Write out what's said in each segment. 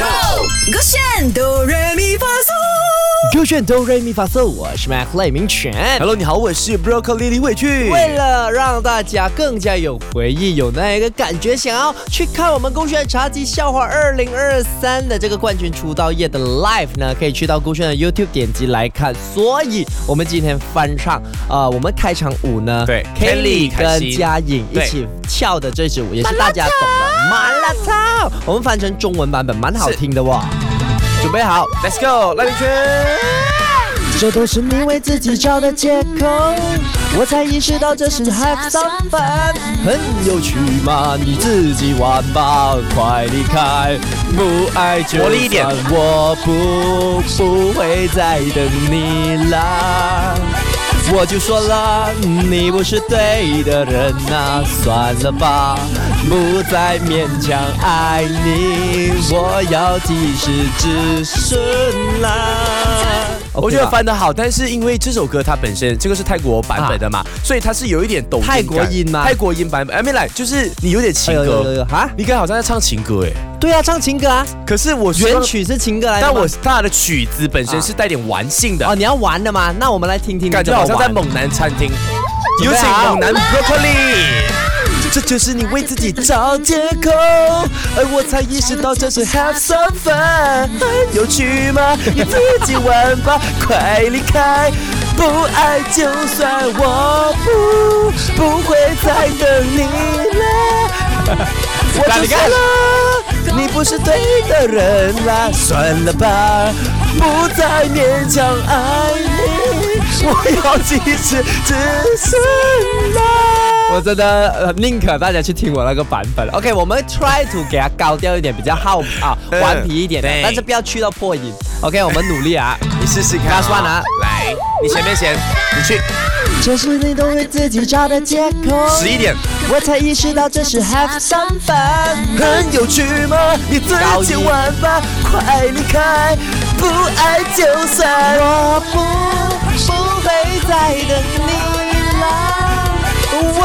Go，勾选哆来咪发嗦。勾选哆瑞咪发嗦，我是 Mac 赖明全。Hello，你好，我是 Broccoli 李伟俊。为了让大家更加有回忆，有那一个感觉，想要去看我们酷炫茶几笑话二零二三的这个冠军出道夜的 live 呢，可以去到酷炫的 YouTube 点击来看。所以，我们今天翻唱，呃，我们开场舞呢，对 Kelly 跟心嘉颖一起跳的这支舞，也是大家懂的麻辣烫。我们翻成中文版本，蛮好听的哇。准备好，Let's go，拉力圈。这都是你为自己找的借口，我才意识到这是 have some fun，很有趣嘛，你自己玩吧，快离开，不爱就算我不不会再等你啦。我就说了，你不是对的人呐、算了吧，不再勉强爱你，我要及时止损啦。我觉得翻得好，但是因为这首歌它本身这个是泰国版本的嘛，所以它是有一点抖音感。泰国音吗？泰国音版本，哎，没来，就是你有点情歌。呦哈，你刚才好像在唱情歌哎，对啊，唱情歌啊，可是我原，曲是情歌来。但我它的曲子本身是带点玩性的。哦，，你要玩的吗？那我们来听听，感觉好像在猛男餐厅。有请猛男 Broccoli。这就是你为自己找借口，而我才意识到这是 have some fun，很有趣吗？你自己玩吧，快离开，不爱就算，我不不会再等你了。我就算了，你不是对的人啦，算了吧，不再勉强爱你，我要及时止损啦。我真的呃宁可大家去听我那个版本。OK，我们 try to 给它高调一点，比较好啊，嗯顽皮一点的，但是不要去到破音。OK，我们努力啊。你试试看、那算了来，你前面先，你去这是你都为自己找的借口，十一点，我才意识到这是 have some fun。很有趣吗？你自己玩吧，快离开，不爱就算。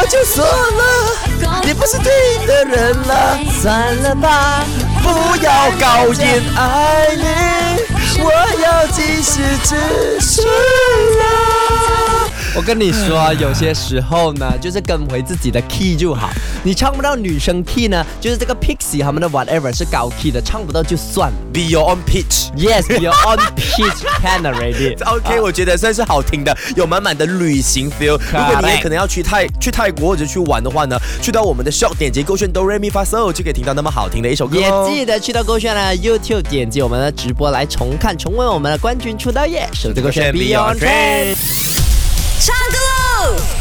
就说了，你不是对的人了，算了吧，不要高音爱你，我要及时止损了。我跟你说，有些时候呢，就是跟回自己的 key 就好。你唱不到女生 key 呢，就是这个 Pixie 他们的 whatever 是高 key 的，唱不到就算了。Be your own pitch. Yes, be your own pitch, can already. OK，、我觉得算是好听的，有满满的旅行 feel。如果你也可能要去泰去泰国或者去玩的话呢，去到我们的 shop 点击勾选 Do Re Mi Fa So，就可以听到那么好听的一首歌也哦。记得去到勾选呢 YouTube 点击我们的直播来重看重温我们的冠军出道夜，手机勾选 Beyond Trend。唱歌喽！